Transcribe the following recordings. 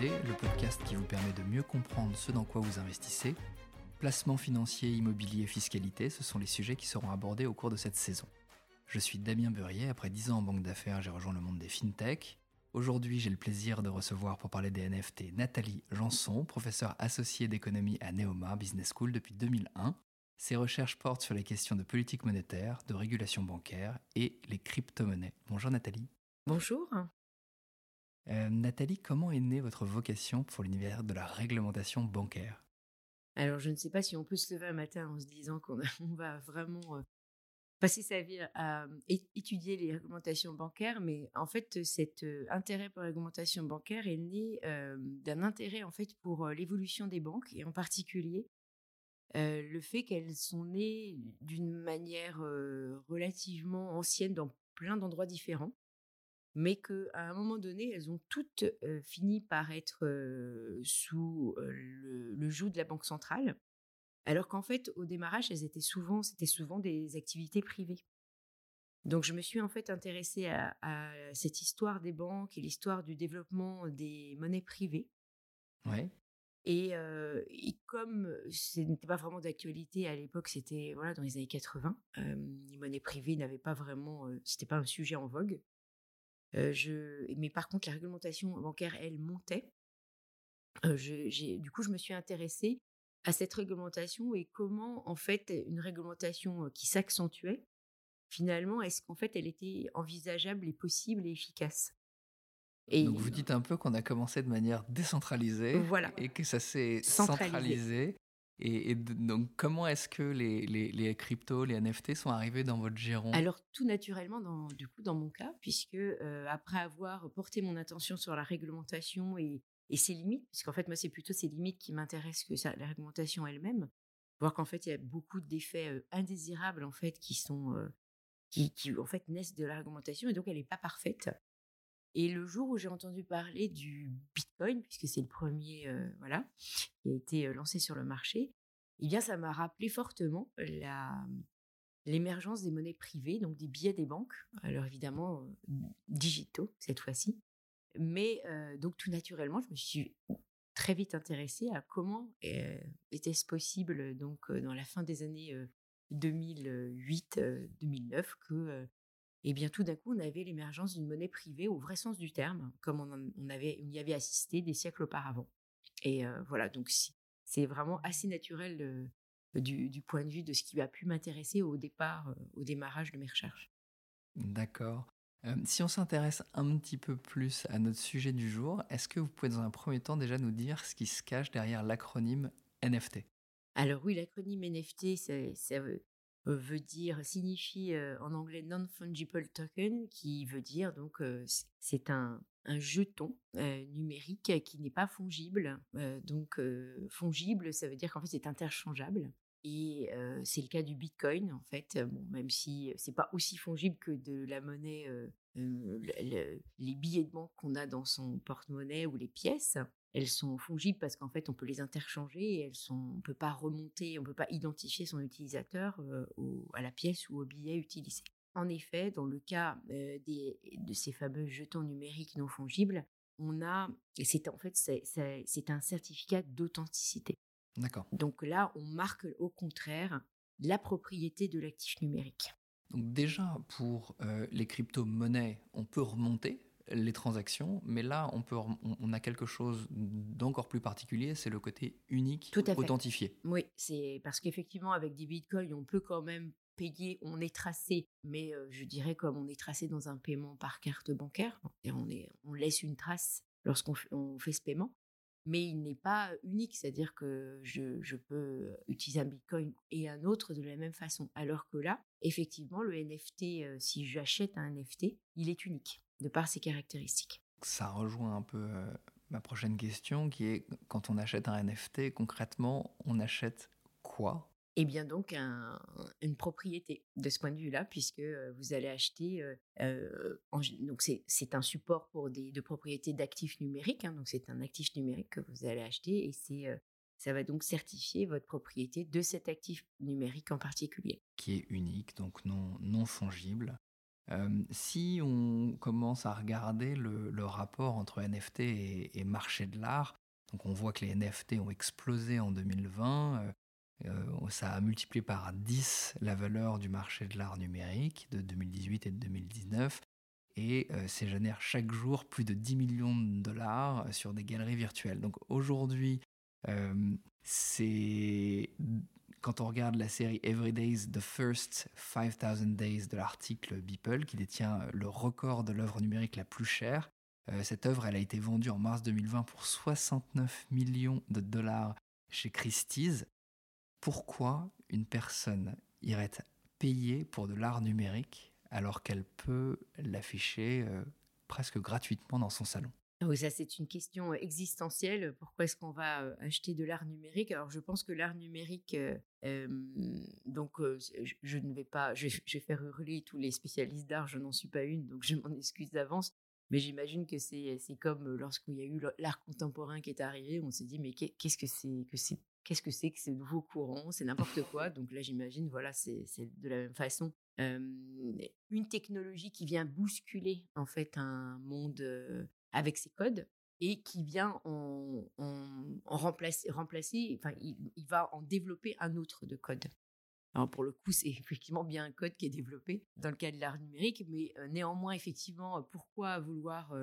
Le podcast qui vous permet de mieux comprendre ce dans quoi vous investissez. Placement financier, immobilier, fiscalité, ce sont les sujets qui seront abordés au cours de cette saison. Je suis Damien Burrier, après 10 ans en banque d'affaires, j'ai rejoint le monde des fintech. Aujourd'hui, j'ai le plaisir de recevoir pour parler des NFT Nathalie Janson, professeure associée d'économie à Neoma Business School depuis 2001. Ses recherches portent sur les questions de politique monétaire, de régulation bancaire et les crypto-monnaies. Bonjour Nathalie. Bonjour. Euh, Nathalie, comment est née votre vocation pour l'univers de la réglementation bancaire? Alors, je ne sais pas si on peut se lever un matin en se disant qu'on va vraiment euh, passer sa vie à étudier les réglementations bancaires, mais en fait, cet euh, intérêt pour la réglementation bancaire est né d'un intérêt en fait pour l'évolution des banques et en particulier le fait qu'elles sont nées d'une manière relativement ancienne dans plein d'endroits différents mais qu'à un moment donné, elles ont toutes fini par être sous le, joug de la banque centrale, alors qu'en fait, au démarrage, elles étaient souvent, c'était souvent des activités privées. Donc, je me suis en fait intéressée à, cette histoire des banques et l'histoire du développement des monnaies privées. Ouais. Et, comme ce n'était pas vraiment d'actualité à l'époque, c'était voilà dans les années 80, les monnaies privées n'avaient pas vraiment, c'était pas un sujet en vogue je... Mais par contre, la réglementation bancaire, elle montait. du coup, je me suis intéressée à cette réglementation et comment, en fait, une réglementation qui s'accentuait, finalement, est-ce qu'en fait, elle était envisageable et possible et efficace? Et Donc vous dites un peu qu'on a commencé de manière décentralisée voilà. et que ça s'est centralisé. Et, donc, comment est-ce que les, les, cryptos, les NFT sont arrivés dans votre giron? Alors, tout naturellement, du coup, dans mon cas, puisque euh, après avoir porté mon attention sur la réglementation et, ses limites, parce qu'en fait, moi, c'est plutôt ses limites qui m'intéressent que la réglementation elle-même, voir qu'en fait, il y a beaucoup d'effets euh, indésirables, en fait, qui sont... Euh, qui, en fait, naissent de la réglementation, et donc elle n'est pas parfaite. Et le jour où j'ai entendu parler du Bitcoin, puisque c'est le premier, euh, voilà, qui a été euh, lancé sur le marché, eh bien, ça m'a rappelé fortement l'émergence des monnaies privées, donc des billets des banques, alors évidemment euh, digitaux cette fois-ci. Mais donc tout naturellement, je me suis très vite intéressée à comment était-ce possible, donc dans la fin des années 2008-2009, que et bien tout d'un coup, on avait l'émergence d'une monnaie privée au vrai sens du terme, comme on, avait, on y avait assisté des siècles auparavant. Et voilà, donc c'est vraiment assez naturel du, point de vue de ce qui a pu m'intéresser au départ, au démarrage de mes recherches. D'accord. si on s'intéresse un petit peu plus à notre sujet du jour, est-ce que vous pouvez dans un premier temps déjà nous dire ce qui se cache derrière l'acronyme NFT alors oui, l'acronyme NFT, ça, veut, veut dire, signifie en anglais non-fungible token, qui veut dire donc c'est un, un, jeton numérique qui n'est pas fongible. donc fongible, ça veut dire qu'en fait c'est interchangeable. Et c'est le cas du Bitcoin en fait, bon, même si c'est pas aussi fongible que de la monnaie, les billets de banque qu'on a dans son porte-monnaie ou les pièces elles sont fongibles parce qu'en fait, on peut les interchanger et elles sont, on peut pas remonter, on peut pas identifier son utilisateur à la pièce ou au billet utilisé. En effet, dans le cas des, de ces fameux jetons numériques non fongibles, on a, c'est en fait, c'est un certificat d'authenticité. D'accord. Donc là, on marque au contraire la propriété de l'actif numérique. Donc déjà, pour les crypto-monnaies, on peut remonter les transactions, mais là, on, peut, on, a quelque chose d'encore plus particulier, c'est le côté unique, Tout authentifié. Oui, c'est parce qu'effectivement, avec des bitcoins, on peut quand même payer, on est tracé, mais euh, je dirais comme on est tracé dans un paiement par carte bancaire, on, est, on laisse une trace lorsqu'on fait ce paiement, mais il n'est pas unique, c'est-à-dire que je, je, peux utiliser un bitcoin et un autre de la même façon, alors que là, effectivement, le NFT, euh, si j'achète un NFT, il est unique de par ses caractéristiques. Ça rejoint un peu euh, ma prochaine question qui est quand on achète un NFT, concrètement, on achète quoi? Eh bien donc une propriété de ce point de vue-là, puisque euh, vous allez acheter, euh, donc c'est un support pour des de propriété d'actifs numériques, hein, donc c'est un actif numérique que vous allez acheter et c'est ça va donc certifier votre propriété de cet actif numérique en particulier. Qui est unique, donc non, non fongible. Si on commence à regarder le, rapport entre NFT et, marché de l'art, donc on voit que les NFT ont explosé en 2020, ça a multiplié par 10 la valeur du marché de l'art numérique de 2018 et de 2019 et ça génère chaque jour plus de 10 millions de dollars sur des galeries virtuelles. Donc aujourd'hui, c'est quand on regarde la série Every Day's The First 5000 Days de l'article Beeple, qui détient le record de l'œuvre numérique la plus chère, cette œuvre elle a été vendue en mars 2020 pour 69 millions de dollars chez Christie's. Pourquoi une personne irait payer pour de l'art numérique alors qu'elle peut l'afficher euh, presque gratuitement dans son salon? Oui, ça c'est une question existentielle. Pourquoi est-ce qu'on va acheter de l'art numérique? Alors je pense que l'art numérique, donc je, ne vais pas, je, vais faire hurler tous les spécialistes d'art. Je n'en suis pas une, donc je m'en excuse d'avance. Mais j'imagine que c'est comme lorsqu'il y a eu l'art contemporain qui est arrivé, on s'est dit mais qu'est-ce que c'est que c'est qu'est-ce que c'est que ce nouveau courant? C'est n'importe quoi. Donc là j'imagine voilà c'est de la même façon une technologie qui vient bousculer en fait un monde avec ses codes et qui vient en, remplacer, remplacer, enfin, il, va en développer un autre de code. Alors pour le coup, c'est effectivement bien un code qui est développé dans le cas de l'art numérique, mais néanmoins, effectivement, pourquoi vouloir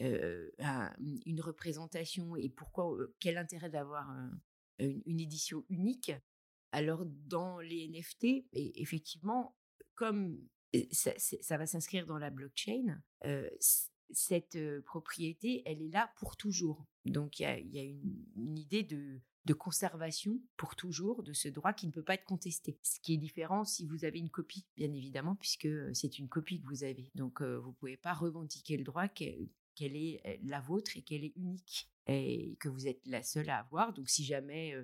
une représentation et pourquoi, quel intérêt d'avoir une, édition unique? Alors dans les NFT, et effectivement, comme ça, va s'inscrire dans la blockchain, cette propriété, elle est là pour toujours. Donc il y a, une, idée de, conservation pour toujours de ce droit qui ne peut pas être contesté. Ce qui est différent si vous avez une copie, bien évidemment, puisque c'est une copie que vous avez. Donc vous ne pouvez pas revendiquer le droit qu'elle est la vôtre et qu'elle est unique et que vous êtes la seule à avoir. Donc si jamais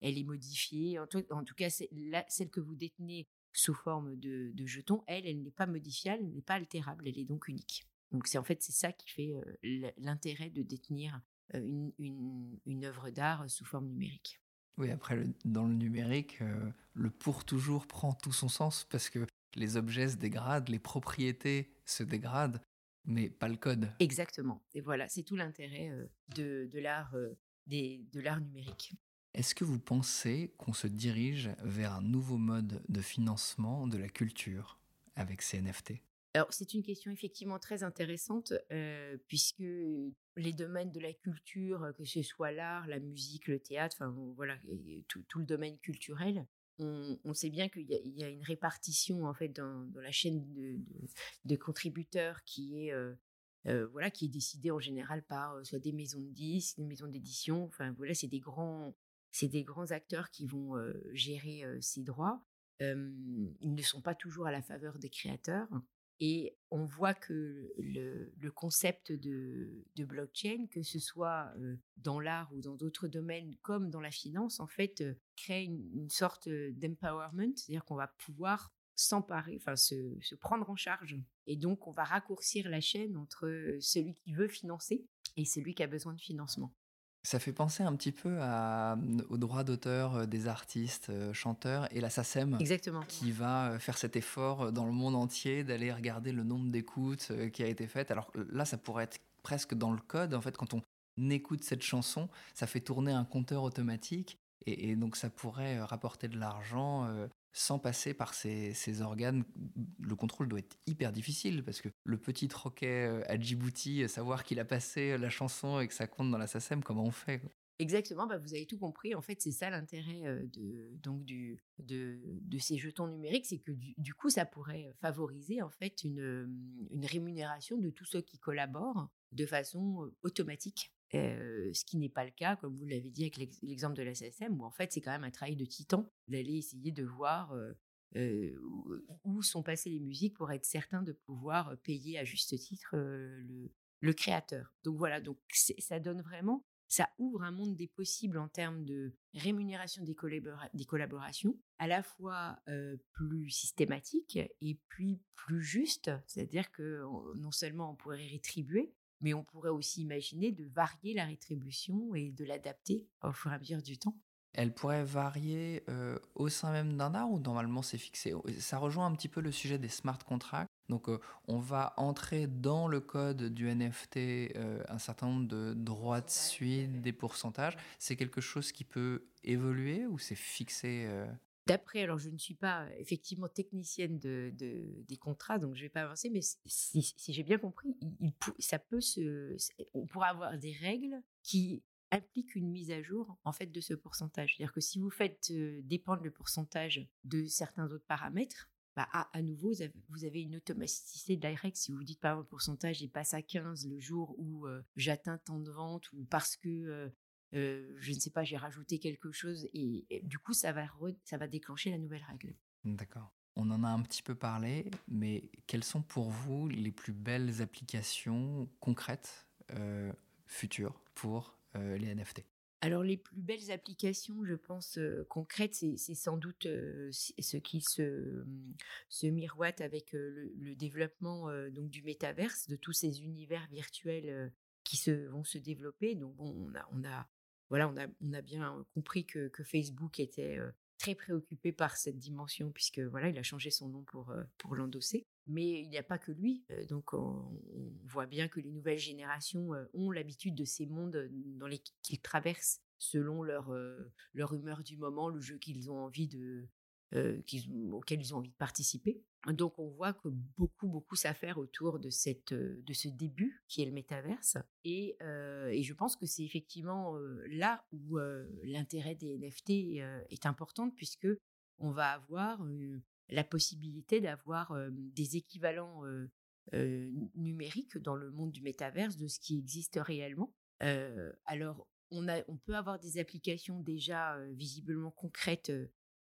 elle est modifiée, en tout, cas celle que vous détenez sous forme de, de jetons, elle, elle n'est pas modifiable, elle n'est pas altérable, elle est donc unique. Donc c'est en fait c'est ça qui fait l'intérêt de détenir une, une, œuvre d'art sous forme numérique. Oui, après, dans le numérique, le pour toujours prend tout son sens parce que les objets se dégradent, les propriétés se dégradent, mais pas le code. Exactement. Et voilà, c'est tout l'intérêt de, de l'art de l'art numérique. Est-ce que vous pensez qu'on se dirige vers un nouveau mode de financement de la culture avec ces NFT alors, c'est une question effectivement très intéressante, puisque les domaines de la culture, que ce soit l'art, la musique, le théâtre, enfin voilà, tout, le domaine culturel, on, sait bien qu'il y, a une répartition en fait dans, la chaîne de, contributeurs qui est voilà qui est décidée en général par soit des maisons de disques, des maisons d'édition, enfin voilà, c'est des grands c'est des grands acteurs qui vont gérer ces droits. ils ne sont pas toujours à la faveur des créateurs. Et on voit que le, concept de, blockchain, que ce soit dans l'art ou dans d'autres domaines comme dans la finance, en fait, crée une, sorte d'empowerment, c'est-à-dire qu'on va pouvoir s'emparer, enfin se, se, prendre en charge. Et donc, on va raccourcir la chaîne entre celui qui veut financer et celui qui a besoin de financement. Ça fait penser un petit peu à, aux droits d'auteur euh, des artistes, euh, chanteurs, et la SACEM Exactement. qui va euh, faire cet effort dans le monde entier d'aller regarder le nombre d'écoutes qui a été fait. Alors là, ça pourrait être presque dans le code. En fait, quand on écoute cette chanson, ça fait tourner un compteur automatique, et, donc ça pourrait rapporter de l'argent sans passer par ces, organes, le contrôle doit être hyper difficile parce que le petit troquet euh, à Djibouti, euh, savoir qu'il a passé euh, la chanson et que ça compte dans la SACEM, comment on fait Exactement, bah vous avez tout compris. En fait, c'est ça l'intérêt de, donc du, de, ces jetons numériques, c'est que du, coup, ça pourrait favoriser en fait une, une rémunération de tous ceux qui collaborent de façon automatique ce qui n'est pas le cas, comme vous l'avez dit avec l'exemple de la SSM, où en fait c'est quand même un travail de titan d'aller essayer de voir où sont passées les musiques pour être certain de pouvoir payer à juste titre le, le, créateur. Donc voilà, donc ça donne vraiment, ça ouvre un monde des possibles en termes de rémunération des, des collaborations, à la fois plus systématique et puis plus juste, c'est-à-dire que non seulement on pourrait rétribuer, mais on pourrait aussi imaginer de varier la rétribution et de l'adapter au fur et à mesure du temps elle pourrait varier euh, au sein même d'un art ou normalement c'est fixé Ça rejoint un petit peu le sujet des smart contracts. Donc euh, on va entrer dans le code du NFT euh, un certain nombre de droits de suite, des pourcentages. C'est quelque chose qui peut évoluer ou c'est fixé D'après, alors je ne suis pas effectivement technicienne de, des contrats, donc je ne vais pas avancer, mais si, j'ai bien compris, ça peut se, on pourra avoir des règles qui implique une mise à jour en fait de ce pourcentage. C'est-à-dire que si vous faites dépendre le pourcentage de certains autres paramètres, bah, à, nouveau, vous avez une automaticité directe. Si vous dites par exemple, le pourcentage passe à 15 le jour où j'atteins tant de ventes ou parce que je ne sais pas, j'ai rajouté quelque chose et, du coup ça va, ça va déclencher la nouvelle règle. D'accord. On en a un petit peu parlé, mais quelles sont pour vous les plus belles applications concrètes futures pour euh, les NFT alors les plus belles applications, je pense, euh, concrètes, c'est sans doute euh, ce qui se, se miroite avec le, développement donc du métaverse, de tous ces univers virtuels qui se, vont se développer. Donc bon, on a, on a, voilà, on a, bien compris que, Facebook était très préoccupé par cette dimension puisque voilà, il a changé son nom pour, l'endosser. Mais il n'y a pas que lui. Donc, on, voit bien que les nouvelles générations ont l'habitude de ces mondes dans lesquels ils traversent selon leur humeur du moment, le jeu qu'ils ont envie de, auquel ils ont envie de participer. Donc, on voit que beaucoup, beaucoup s'affaire autour de, cette, de ce début qui est le métaverse. Et, et je pense que c'est effectivement là où l'intérêt des NFT est important, puisque on va avoir la possibilité d'avoir des équivalents numériques dans le monde du métaverse de ce qui existe réellement. alors, on, a, on peut avoir des applications déjà visiblement concrètes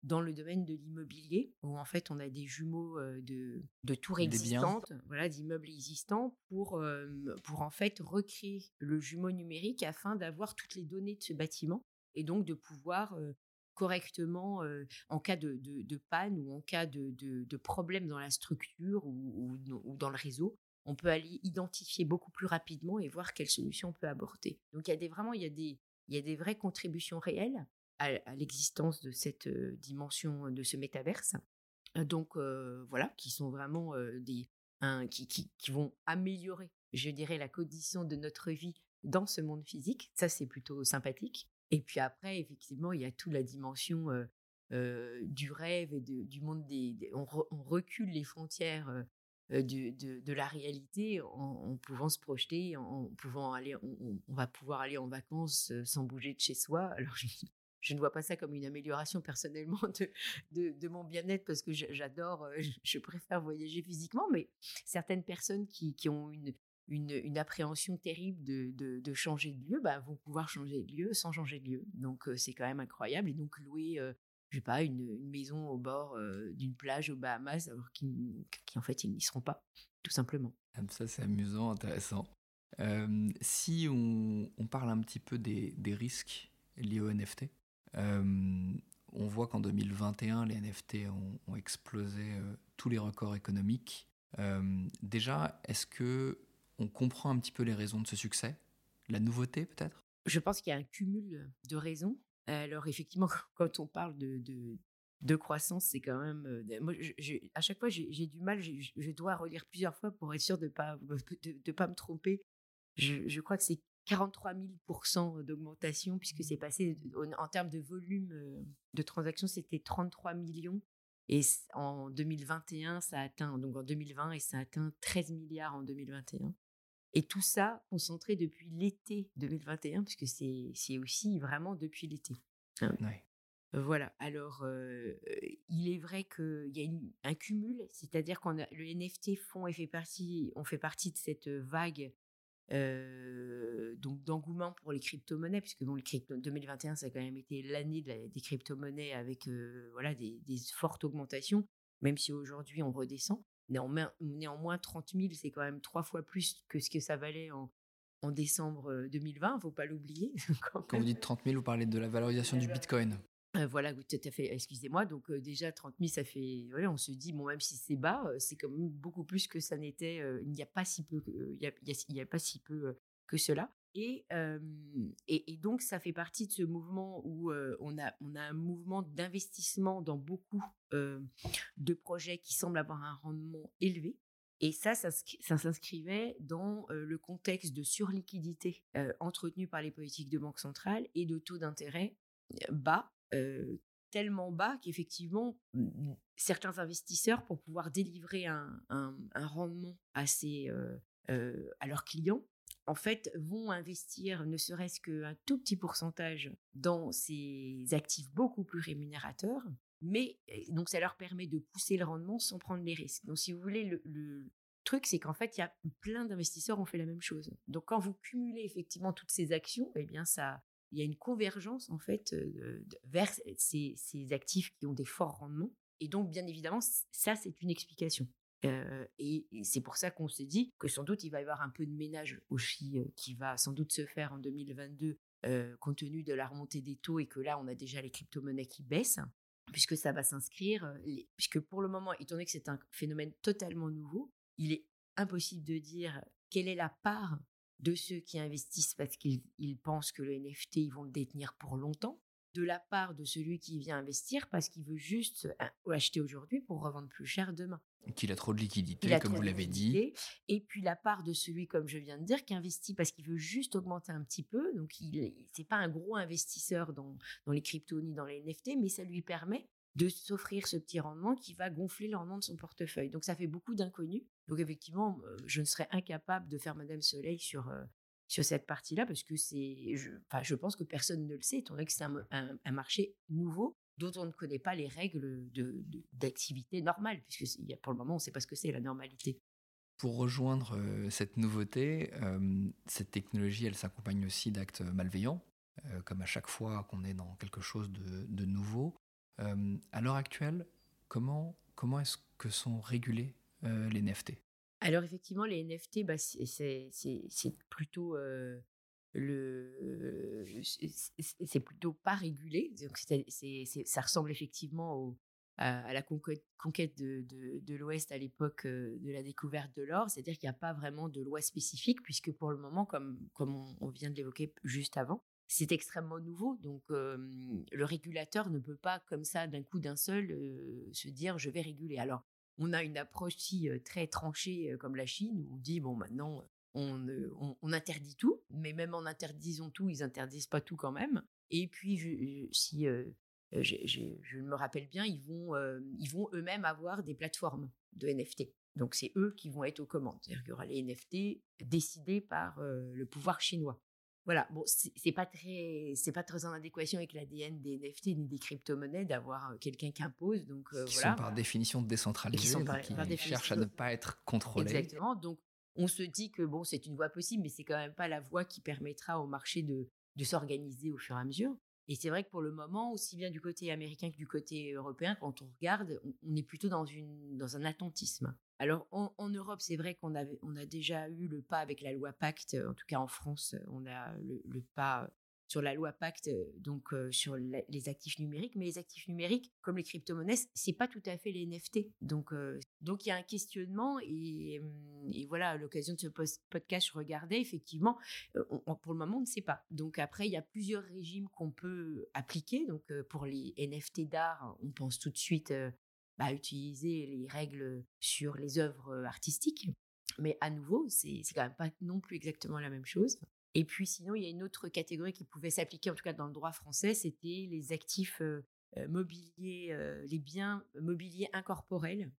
dans le domaine de l'immobilier, où en fait on a des jumeaux de, de tours existantes, voilà, d'immeubles existants, pour, pour en fait recréer le jumeau numérique afin d'avoir toutes les données de ce bâtiment et donc de pouvoir correctement en cas de, panne ou en cas de, problème dans la structure ou, dans le réseau. On peut aller identifier beaucoup plus rapidement et voir quelles solutions on peut aborder. Donc il y a des, vraiment il y a des, il y a des vraies contributions réelles à, l'existence de cette dimension de ce métaverse. Donc voilà, qui sont vraiment des qui, vont améliorer, je dirais, la condition de notre vie dans ce monde physique. Ça, c'est plutôt sympathique. Et puis après, effectivement, il y a toute la dimension du rêve et du monde des. on, recule les frontières de, la réalité en, pouvant se projeter, en, pouvant aller. On, va pouvoir aller en vacances sans bouger de chez soi. Alors, je, ne vois pas ça comme une amélioration personnellement de, mon bien-être parce que j'adore, je, préfère voyager physiquement, mais certaines personnes qui, ont une, appréhension terrible de, changer de lieu, bah, vont pouvoir changer de lieu sans changer de lieu. Donc c'est quand même incroyable. Et donc louer, je sais pas, une, maison au bord d'une plage aux Bahamas, alors qu'en fait ils n'y seront pas, tout simplement. Ah, ça c'est amusant, intéressant. si on, parle un petit peu des, des risques liés aux NFT, on voit qu'en 2021, les NFT ont, explosé tous les records économiques. déjà, est-ce que on comprend un petit peu les raisons de ce succès? La nouveauté peut-être? Je pense qu'il y a un cumul de raisons. Alors effectivement, quand on parle de, de, croissance, c'est quand même... Euh, moi, à chaque fois, j'ai du mal, je dois relire plusieurs fois pour être sûr de ne pas, de, pas me tromper. Je, crois que c'est 43 000% d'augmentation, puisque c'est passé en termes de volume euh, de transactions, c'était 33 millions. Et en 2021, ça a atteint, donc en 2020, et ça atteint 13 milliards en 2021. Et tout ça concentré depuis l'été 2021, puisque c'est aussi vraiment depuis l'été. Hein. Voilà. Alors, il est vrai qu'il y a un cumul, c'est-à-dire qu'on le NFT fond et fait partie, on fait partie de cette vague donc d'engouement pour les crypto-monnaies, puisque bon, le 2021, ça a quand même été l'année des crypto-monnaies avec voilà des, des, fortes augmentations, même si aujourd'hui on redescend. Néanmoins, néanmoins 30 000, c'est quand même trois fois plus que ce que ça valait en, en décembre 2020, il ne faut pas l'oublier. Quand vous dites 30 000, vous parlez de la valorisation du Bitcoin. Voilà, tout à fait. Excusez-moi. Donc déjà 30 000, ça fait. on se dit bon, même si c'est bas, c'est quand même beaucoup plus que ça n'était. il n'y a pas si peu. il y a, pas si peu que cela. Et, et, donc, ça fait partie de ce mouvement où on, a, on a un mouvement d'investissement dans beaucoup de projets qui semblent avoir un rendement élevé. Et ça, ça, s'inscrivait dans le contexte de surliquidité entretenue par les politiques de banque centrale et de taux d'intérêt bas, tellement bas qu'effectivement, mmh, certains investisseurs, pour pouvoir délivrer un, rendement assez, à leurs clients, en fait, vont investir ne serait-ce qu'un tout petit pourcentage dans ces actifs beaucoup plus rémunérateurs, mais donc ça leur permet de pousser le rendement sans prendre les risques. Donc si vous voulez, le, truc, c'est qu'en fait, il y a plein d'investisseurs ont fait la même chose. Donc quand vous cumulez effectivement toutes ces actions, eh bien ça, il y a une convergence en fait vers ces, actifs qui ont des forts rendements. Et donc, bien évidemment, ça, c'est une explication et, c'est pour ça qu'on s'est dit que sans doute il va y avoir un peu de ménage aussi qui va sans doute se faire en 2022 compte tenu de la remontée des taux et que là on a déjà les crypto-monnaies qui baissent puisque ça va s'inscrire puisque pour le moment étant donné que c'est un phénomène totalement nouveau il est impossible de dire quelle est la part de ceux qui investissent parce qu'ils pensent que le NFT ils vont le détenir pour longtemps de la part de celui qui vient investir parce qu'il veut juste acheter aujourd'hui pour revendre plus cher demain. Qu'il a trop de liquidité, comme vous l'avez dit. Et puis la part de celui, comme je viens de dire, qui investit parce qu'il veut juste augmenter un petit peu. Donc, il n'est pas un gros investisseur dans, dans les cryptos ni dans les NFT, mais ça lui permet de s'offrir ce petit rendement qui va gonfler le rendement de son portefeuille. Donc ça fait beaucoup d'inconnus. Donc effectivement, je ne serais incapable de faire Madame Soleil sur, sur cette partie-là parce que c'est, je, je pense que personne ne le sait, étant donné que c'est un, marché nouveau dont on ne connaît pas les règles de, d'activité normale, puisque pour le moment, on ne sait pas ce que c'est la normalité. Pour rejoindre euh, cette nouveauté, euh, cette technologie, elle s'accompagne aussi d'actes malveillants, euh, comme à chaque fois qu'on est dans quelque chose de, de nouveau. À l'heure actuelle, comment, comment est-ce que sont régulés les NFT alors effectivement, les NFT, bah, c'est plutôt le, c'est plutôt pas régulé. Donc ça ressemble effectivement à, la conquête, de, l'Ouest à l'époque de la découverte de l'or, c'est-à-dire qu'il n'y a pas vraiment de loi spécifique, puisque pour le moment, comme, comme on, vient de l'évoquer juste avant, c'est extrêmement nouveau. Donc le régulateur ne peut pas, comme ça, d'un coup d'un seul, se dire je vais réguler. Alors on a une approche si très tranchée comme la Chine où on dit bon maintenant on, interdit tout, mais même en interdisant tout, ils interdisent pas tout quand même. Et puis si je me rappelle bien, ils vont vont eux-mêmes avoir des plateformes de NFT. Donc c'est eux qui vont être aux commandes. C'est-à-dire qu'il y aura les NFT décidés par le pouvoir chinois. Voilà, bon, c'est pas très, c'est pas très en adéquation avec l'ADN des NFT ni des crypto-monnaies d'avoir quelqu'un qui impose. Donc euh, qui sont par définition décentralisés, qui, sont par, qui cherchent à ne pas être contrôlés. Exactement. Donc on se dit que bon, c'est une voie possible, mais c'est quand même pas la voie qui permettra au marché de, de s'organiser au fur et à mesure. Et c'est vrai que pour le moment, aussi bien du côté américain que du côté européen, quand on regarde, on, est plutôt dans, une, dans un attentisme. Alors en, Europe, c'est vrai qu'on on a déjà eu le pas avec la loi Pacte, en tout cas en France, on a le, pas sur la loi Pacte, donc sur les actifs numériques, mais les actifs numériques, comme les crypto-monnaies, c'est pas tout à fait les NFT. Donc, donc il y a un questionnement et, et voilà, à l'occasion de ce podcast, je regardais effectivement, pour le moment, on ne sait pas. Donc après, il y a plusieurs régimes qu'on peut appliquer. Donc pour les NFT d'art, on pense tout de suite bah, utiliser les règles sur les œuvres artistiques. Mais à nouveau, c'est quand même pas non plus exactement la même chose. Et puis sinon, il y a une autre catégorie qui pouvait s'appliquer, en tout cas dans le droit français, c'était les actifs mobiliers, les biens mobiliers incorporels.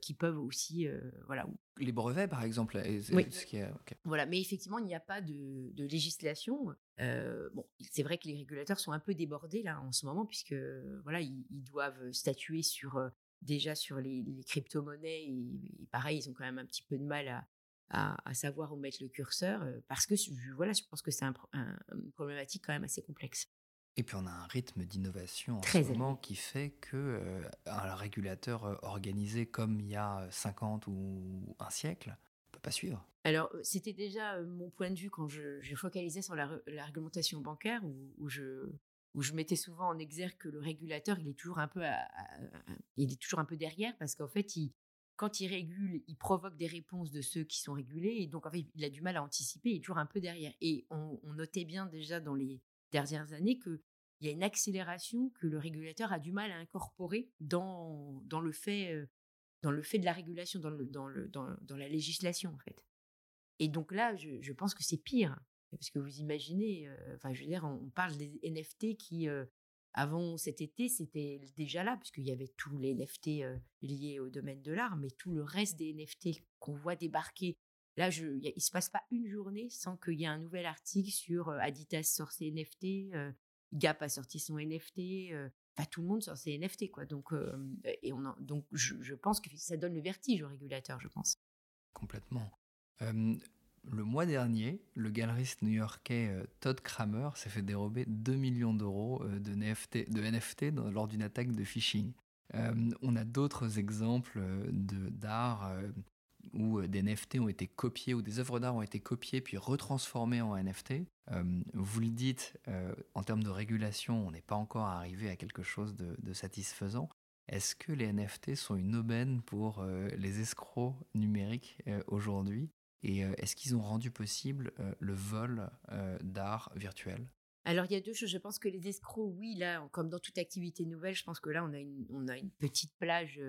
Qui peuvent aussi, voilà. Les brevets, par exemple. Oui. Voilà, mais effectivement, il n'y a pas de, de législation. bon, c'est vrai que les régulateurs sont un peu débordés là en ce moment, puisque voilà, ils, doivent statuer sur déjà sur les, crypto-monnaies et, pareil, ils ont quand même un petit peu de mal à, à, savoir où mettre le curseur, parce que voilà, je pense que c'est un, une problématique quand même assez complexe. Et puis on a un rythme d'innovation en ce moment qui fait que euh, un régulateur euh, organisé comme il y a 50 ou un siècle ne peut pas suivre. Alors c'était déjà mon point de vue quand je, focalisais sur la, réglementation bancaire où, je où je mettais souvent en exergue que le régulateur il est toujours un peu il est toujours un peu derrière parce qu'en fait il quand il régule, il provoque des réponses de ceux qui sont régulés. Et donc, en fait, il a du mal à anticiper. Il est toujours un peu derrière. Et on, notait bien déjà dans les dernières années qu'il y a une accélération que le régulateur a du mal à incorporer dans, dans, le, fait, dans le fait de la régulation, dans, le, dans, le, dans, dans la législation, en fait. Et donc là, je, je pense que c'est pire. Parce que vous imaginez, enfin, je veux dire, on, parle des NFT qui, avant cet été, c'était déjà là, puisqu'il y avait tous les NFT liés au domaine de l'art, mais tout le reste des NFT qu'on voit débarquer. Là, je, il ne se passe pas une journée sans qu'il y ait un nouvel article sur Adidas sort ses NFT, Gap a sorti son NFT, enfin tout le monde sort ses NFT, quoi. Donc, et on donc je, pense que ça donne le vertige au régulateur, je pense. Complètement. Le mois dernier, le galeriste new-yorkais euh, Todd Kramer s'est fait dérober 2 millions d'euros euh, de NFT, NFT lors d'une attaque de phishing. Euh, on a d'autres exemples d'art où des NFT ont été copiés, ou des œuvres d'art ont été copiées puis retransformées en NFT. vous le dites, en termes de régulation, on n'est pas encore arrivé à quelque chose de satisfaisant. Est-ce que les NFT sont une aubaine pour les escrocs numériques aujourd'hui? Et euh, est-ce qu'ils ont rendu possible euh, le vol euh, d'art virtuel? Alors, il y a deux choses. Je pense que les escrocs, oui, là, comme dans toute activité nouvelle, je pense que là, on a une petite plage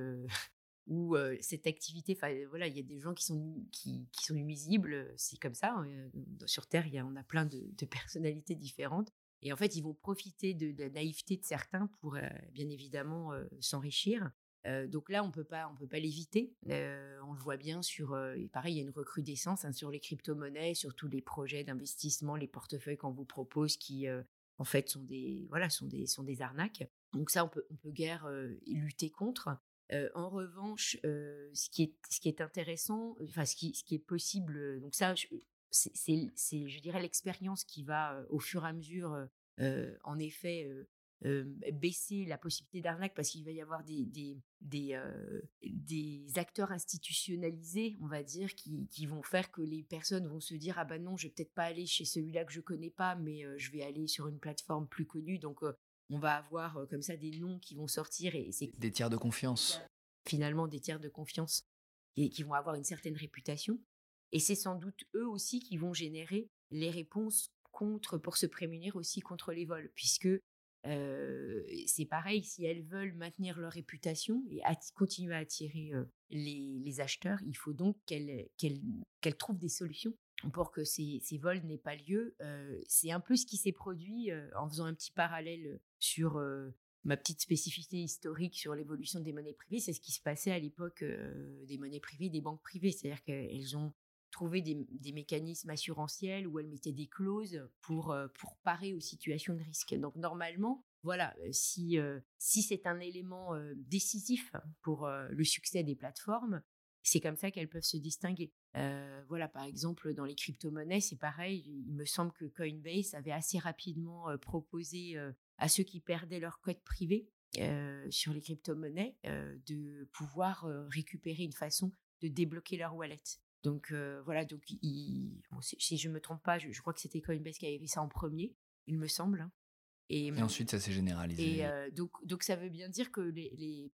où cette activité, voilà, il y a des gens qui sont, qui, sont nuisibles. C'est comme ça. Hein, sur Terre, y a, on a plein de, personnalités différentes. Et en fait, ils vont profiter de, la naïveté de certains pour, bien évidemment, s'enrichir donc là, on peut pas, on peut pas l'éviter. on le voit bien sur, pareil, il y a une recrudescence hein, sur les crypto-monnaies, sur tous les projets d'investissement, les portefeuilles qu'on vous propose, qui en fait sont des, voilà, sont des, sont des arnaques. Donc ça, on peut, on peut guère lutter contre. En revanche, ce qui est, ce qui est intéressant, enfin ce qui, est possible, donc ça, c'est, je dirais, l'expérience qui va au fur et à mesure, en effet, baisser la possibilité d'arnaque parce qu'il va y avoir des, acteurs institutionnalisés, on va dire, qui, qui, vont faire que les personnes vont se dire ah ben non, je vais peut-être pas aller chez celui-là que je connais pas, mais je vais aller sur une plateforme plus connue. Donc on va avoir comme ça des noms qui vont sortir et c'est des tiers de confiance. Finalement, des tiers de confiance et qui vont avoir une certaine réputation. Et c'est sans doute eux aussi qui vont générer les réponses contre pour se prémunir aussi contre les vols, puisque c'est pareil, si elles veulent maintenir leur réputation et continuer à attirer les, acheteurs, il faut donc qu'elles trouvent des solutions pour que ces, vols n'aient pas lieu. c'est un peu ce qui s'est produit en faisant un petit parallèle sur ma petite spécificité historique sur l'évolution des monnaies privées. C'est ce qui se passait à l'époque des monnaies privées, des banques privées. C'est-à-dire qu'elles ont trouver des, mécanismes assurantiels où elle mettait des clauses pour, euh, pour parer aux situations de risque. Donc normalement, voilà, euh, si, euh, si c'est un élément décisif pour le succès des plateformes, c'est comme ça qu'elles peuvent se distinguer. Voilà, par exemple, dans les crypto-monnaies, c'est pareil. Il me semble que Coinbase avait assez rapidement proposé à ceux qui perdaient leur code privé sur les crypto-monnaies de pouvoir récupérer une façon de débloquer leur wallet. Donc voilà, donc si je me trompe pas, je, crois que c'était Coinbase qui avait fait ça en premier, il me semble. Hein. Et, ensuite, ça s'est généralisé. Et donc, donc ça veut bien dire que les, les...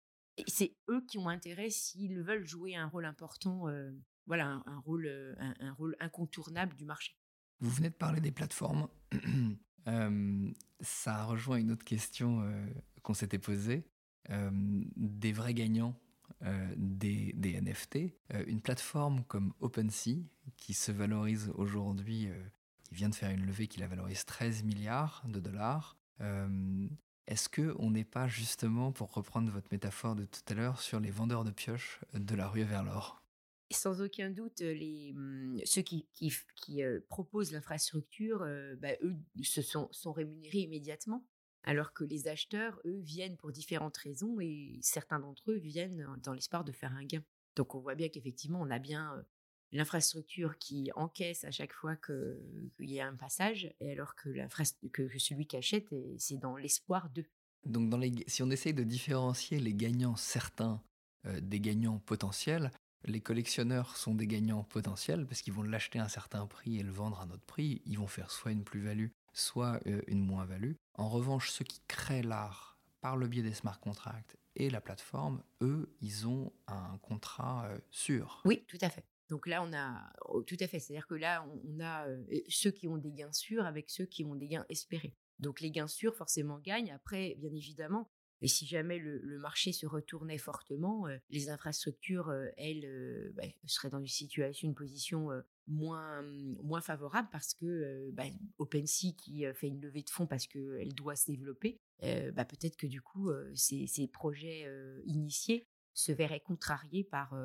c'est eux qui ont intérêt s'ils veulent jouer un rôle important, voilà, un, rôle, un, rôle incontournable du marché. Vous venez de parler des plateformes. ça rejoint une autre question qu'on s'était posée. des vrais gagnants euh, des, NFT. Euh, une plateforme comme OpenSea, qui se valorise aujourd'hui, euh, qui vient de faire une levée qui la valorise 13 milliards de dollars. Est-ce que on n'est pas justement, pour reprendre votre métaphore de tout à l'heure, sur les vendeurs de pioches de la rue vers l'or sans aucun doute, mmh, ceux qui, proposent l'infrastructure, bah, eux, se sont, rémunérés immédiatement alors que les acheteurs, eux, viennent pour différentes raisons et certains d'entre eux viennent dans l'espoir de faire un gain. Donc on voit bien qu'effectivement, on a bien l'infrastructure qui encaisse à chaque fois qu'il y a un passage, et alors que, celui qui achète, c'est dans l'espoir d'eux. Donc si on essaye de différencier les gagnants certains des gagnants potentiels, les collectionneurs sont des gagnants potentiels parce qu'ils vont l'acheter à un certain prix et le vendre à un autre prix. Ils vont faire soit une plus-value, soit une moins-value. En revanche, ceux qui créent l'art par le biais des smart contracts et la plateforme, eux, ils ont un contrat euh, sûr. Oui, tout à fait. Donc là, on a oh, tout à fait. C'est-à-dire que là, on, a euh, ceux qui ont des gains sûrs avec ceux qui ont des gains espérés. Donc les gains sûrs forcément gagnent. Après, bien évidemment, et si jamais le, marché se retournait fortement, euh, les infrastructures, elles, bah, seraient dans une situation, une position moins, moins favorable parce que bah, OpenSea qui fait une levée de fonds parce qu'elle doit se développer, bah, peut-être que du coup, ces, ces, projets initiés se verraient contrariés par,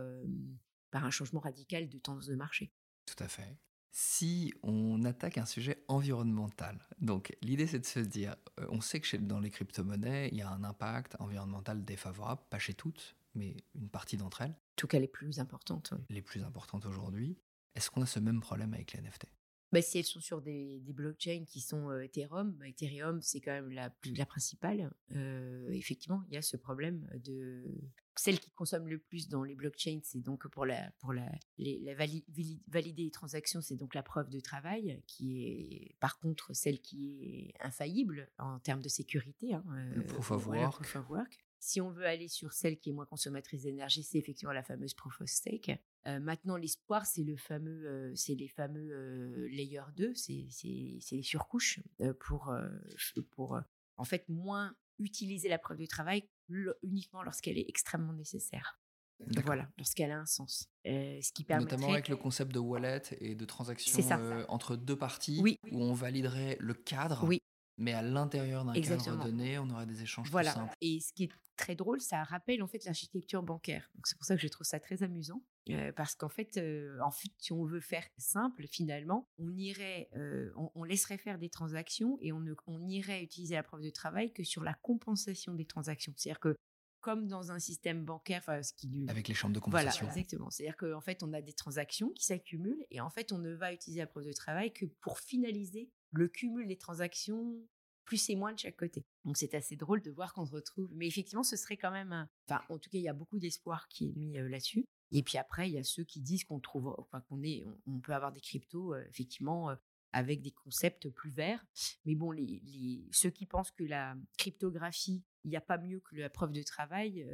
par un changement radical de tendance de marché. Tout à fait. Si on attaque un sujet environnemental, donc l'idée c'est de se dire, on sait que dans les crypto-monnaies, il y a un impact environnemental défavorable, pas chez toutes, mais une partie d'entre elles. En tout cas les plus importantes. Les plus importantes aujourd'hui. Est-ce qu'on a ce même problème avec les NFT bah, si elles sont sur des, blockchains qui sont Ethereum, bah, Ethereum c'est quand même la, la principale. effectivement, il y a ce problème de celle qui consomme le plus dans les blockchains, c'est donc pour la pour la, la valider les transactions, c'est donc la preuve de travail qui est par contre celle qui est infaillible en termes de sécurité. Hein, le proof of work. Si on veut aller sur celle qui est moins consommatrice d'énergie, c'est effectivement la fameuse proof of stake. Euh, maintenant, l'espoir, c'est le fameux, euh, c'est les fameux euh, layer 2, c'est les surcouches pour, pour en fait moins utiliser la preuve de travail uniquement lorsqu'elle est extrêmement nécessaire. Voilà, lorsqu'elle a un sens. ce qui Notamment avec le concept de wallet et de transaction entre deux parties, où on validerait le cadre, oui. Mais à l'intérieur d'un cadre donné, on aurait des échanges voilà. plus simples. Et ce qui est très drôle, ça rappelle en fait l'architecture bancaire. c'est pour ça que je trouve ça très amusant. Euh, parce qu'en fait, euh, en fait, si on veut faire simple, finalement, on irait, euh, on, laisserait faire des transactions et on, ne, on irait utiliser la preuve de travail que sur la compensation des transactions. C'est-à-dire que comme dans un système bancaire, ce qui avec les chambres de compensation. Voilà, exactement. C'est-à-dire qu'en fait, on a des transactions qui s'accumulent et en fait, on ne va utiliser la preuve de travail que pour finaliser le cumul des transactions plus et moins de chaque côté. Donc c'est assez drôle de voir qu'on se retrouve. Mais effectivement, ce serait quand même, enfin, en tout cas, il y a beaucoup d'espoir qui est mis là-dessus. Et puis après, il y a ceux qui disent qu'on trouve, enfin, qu'on est, on, peut avoir des cryptos, effectivement, avec des concepts plus verts. Mais bon, les, ceux qui pensent que la cryptographie, il n'y a pas mieux que la preuve de travail,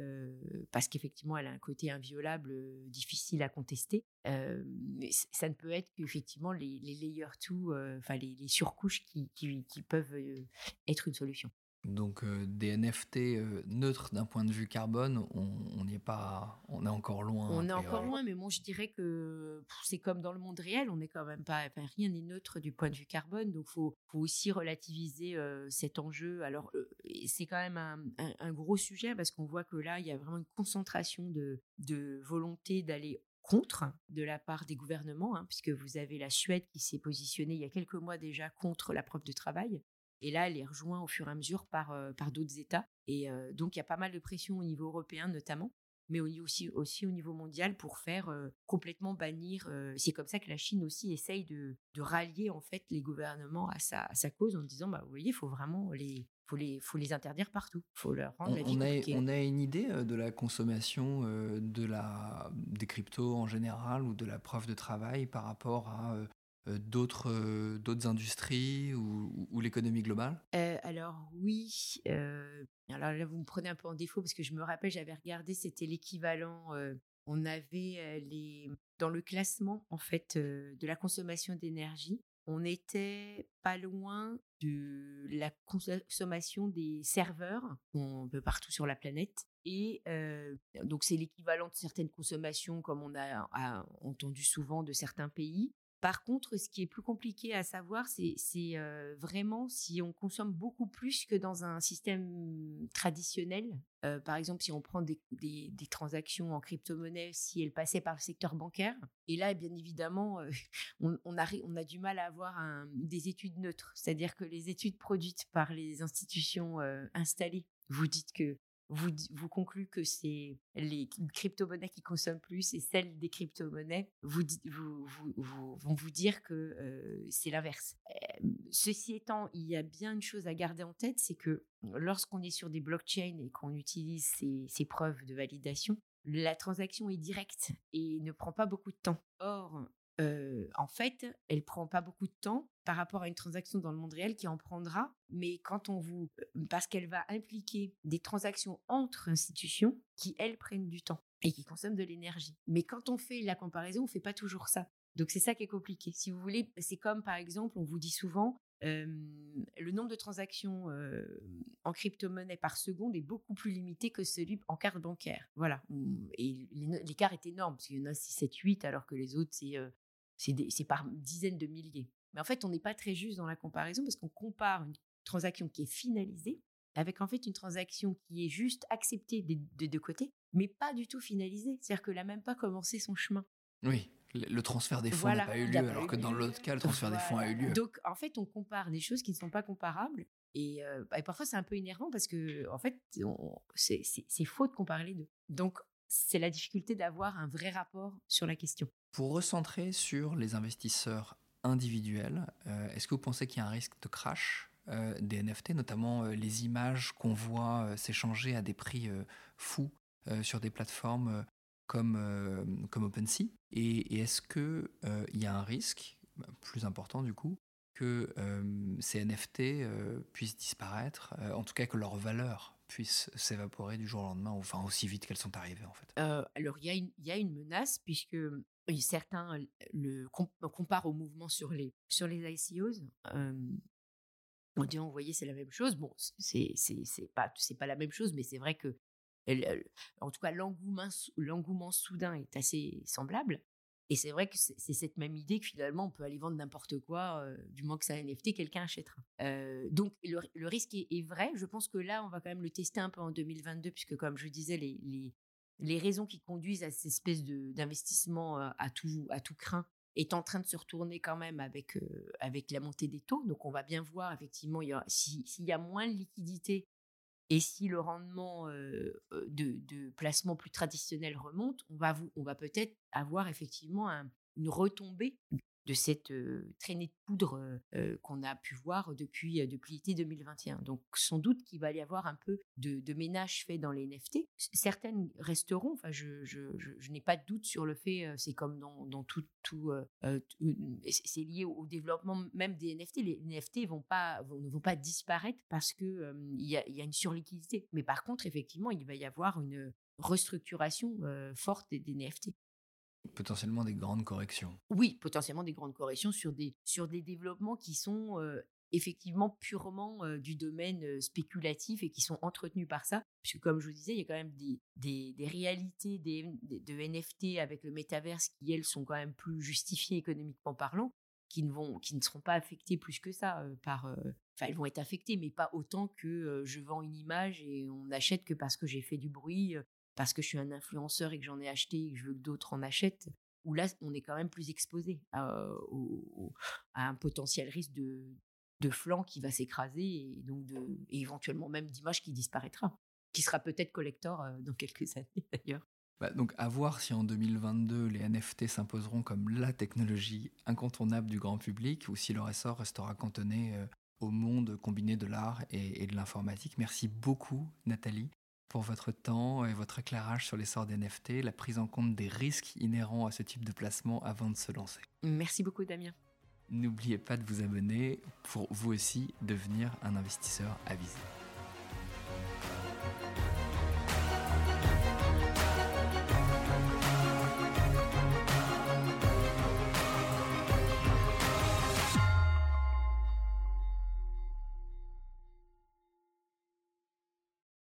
parce qu'effectivement, elle a un côté inviolable, difficile à contester. mais ça ne peut être qu'effectivement les, les layer 2, enfin les, surcouches qui peuvent être une solution. Donc euh, des NFT euh, neutres d'un point de vue carbone, on n'est pas, on est encore loin. On est encore loin, mais moi je dirais que c'est comme dans le monde réel, on n'est quand même pas, rien n'est neutre du point de vue carbone, donc faut, faut aussi relativiser euh, cet enjeu. Alors c'est quand même un, gros sujet parce qu'on voit que là il y a vraiment une concentration de, de volonté d'aller contre de la part des gouvernements, hein, puisque vous avez la Suède qui s'est positionnée il y a quelques mois déjà contre la preuve de travail. Et là, elle est rejointe au fur et à mesure par, euh, par d'autres États. Et euh, donc, il y a pas mal de pression au niveau européen notamment, mais aussi, aussi au niveau mondial pour faire euh, complètement bannir. c'est comme ça que la Chine aussi essaye de, de rallier en fait les gouvernements à sa, à sa cause en disant, bah, vous voyez, il faut vraiment les, faut les, faut les interdire partout. faut leur rendre on, la vie a, on a une idée de la consommation de la, des cryptos en général ou de la preuve de travail par rapport à d'autres euh, d'autres industries ou, l'économie globale? Euh, Alors oui. alors là, vous me prenez un peu en défaut parce que je me rappelle, j'avais regardé, c'était l'équivalent. on avait les dans le classement en fait de la consommation d'énergie. On était pas loin de la consommation des serveurs un peu partout sur la planète. Et donc c'est l'équivalent de certaines consommations comme on a, entendu souvent de certains pays. Par contre, ce qui est plus compliqué à savoir, c'est euh, vraiment si on consomme beaucoup plus que dans un système traditionnel. Euh, par exemple, si on prend des, transactions en crypto-monnaie, si elles passaient par le secteur bancaire. Et là, bien évidemment, euh, on, a, du mal à avoir des études neutres. C'est-à-dire que les études produites par les institutions installées vous dites que vous, vous conclut que c'est les crypto-monnaies qui consomment plus et celles des crypto-monnaies vous, vont vous dire que c'est l'inverse. ceci étant, il y a bien une chose à garder en tête, c'est que lorsqu'on est sur des blockchains et qu'on utilise ces, ces preuves de validation, la transaction est directe et ne prend pas beaucoup de temps. Or, en fait, elle prend pas beaucoup de temps par rapport à une transaction dans le monde réel qui en prendra, mais quand on vous, parce qu'elle va impliquer des transactions entre institutions qui elles prennent du temps et qui consomment de l'énergie. Mais quand on fait la comparaison, on fait pas toujours ça. Donc c'est ça qui est compliqué. Si vous voulez, c'est comme par exemple, on vous dit souvent, le nombre de transactions en crypto-monnaie par seconde est beaucoup plus limité que celui en carte bancaire. Voilà. Et l'écart est énorme, parce qu'il y en a 6, 7, 8, alors que les autres, c'est par dizaines de milliers. Mais en fait, on n'est pas très juste dans la comparaison, parce qu'on compare une transaction qui est finalisée avec en fait une transaction qui est juste acceptée des deux côtés, mais pas du tout finalisée. C'est-à-dire qu'elle n'a même pas commencé son chemin. Oui, le transfert des fonds n'a pas eu lieu, alors que dans l'autre cas, le transfert des fonds a eu lieu. Donc, en fait, on compare des choses qui ne sont pas comparables. Et, bah, parfois, c'est un peu énervant parce que, en fait, c'est faux de comparer les deux. Donc, c'est la difficulté d'avoir un vrai rapport sur la question. Pour recentrer sur les investisseurs individuels, est-ce que vous pensez qu'il y a un risque de crash des NFT, notamment les images qu'on voit s'échanger à des prix fous sur des plateformes comme, euh, comme OpenSea? Et, est-ce qu'il euh, il y a un risque, bah, plus important du coup, que euh, ces NFT puissent disparaître, en tout cas que leur valeur puisse s'évaporer du jour au lendemain, enfin aussi vite qu'elles sont arrivées en fait Alors il y, a une, menace puisque certains le comparent au mouvement sur les, sur les ICOs. on dit, vous voyez, c'est la même chose. Bon, c'est pas, pas la même chose, mais c'est vrai que en tout cas, l'engouement soudain est assez semblable. Et c'est vrai que c'est cette même idée que finalement, on peut aller vendre n'importe quoi, du moment que c'est un NFT, quelqu'un achètera. donc, le, risque est, vrai. Je pense que là, on va quand même le tester un peu en 2022, puisque comme je disais, les, les, raisons qui conduisent à cette espèce d'investissement à, tout, à tout craint est en train de se retourner quand même avec, avec la montée des taux. Donc, on va bien voir, effectivement, s'il y a moins de liquidité et si le rendement de, placement plus traditionnel remonte, on va peut-être avoir effectivement une retombée de cette traînée de poudre qu'on a pu voir depuis, depuis l'été 2021. Donc sans doute qu'il va y avoir un peu de, ménage fait dans les NFT. Certaines resteront, enfin je, n'ai pas de doute sur le fait, c'est comme dans, tout, tout, c'est lié au développement même des NFT. Les NFT ne vont pas disparaître parce qu'il il y, a, y a une surliquidité. Mais par contre, effectivement, il va y avoir une restructuration forte des NFT. Potentiellement des grandes corrections. Oui, potentiellement des grandes corrections sur des, sur des développements qui sont effectivement purement du domaine spéculatif et qui sont entretenus par ça. Puisque comme je vous disais, il y a quand même des, des, réalités des, de NFT avec le métaverse qui, elles, sont quand même plus justifiées économiquement parlant, qui ne, vont, qui ne seront pas affectées plus que ça par... Enfin, elles vont être affectées, mais pas autant que je vends une image et on n'achète que parce que j'ai fait du bruit parce que je suis un influenceur et que j'en ai acheté et que je veux que d'autres en achètent, où là, on est quand même plus exposé à, un potentiel risque de, flanc qui va s'écraser et donc éventuellement même d'image qui disparaîtra, qui sera peut-être collector euh, dans quelques années d'ailleurs. Bah, donc à voir si en 2022 les NFT s'imposeront comme la technologie incontournable du grand public ou si leur essor restera cantonné euh, au monde combiné de l'art et de l'informatique. Merci beaucoup Nathalie pour votre temps et votre éclairage sur l'essor des NFT, la prise en compte des risques inhérents à ce type de placement avant de se lancer. Merci beaucoup Damien. N'oubliez pas de vous abonner pour vous aussi devenir un investisseur avisé.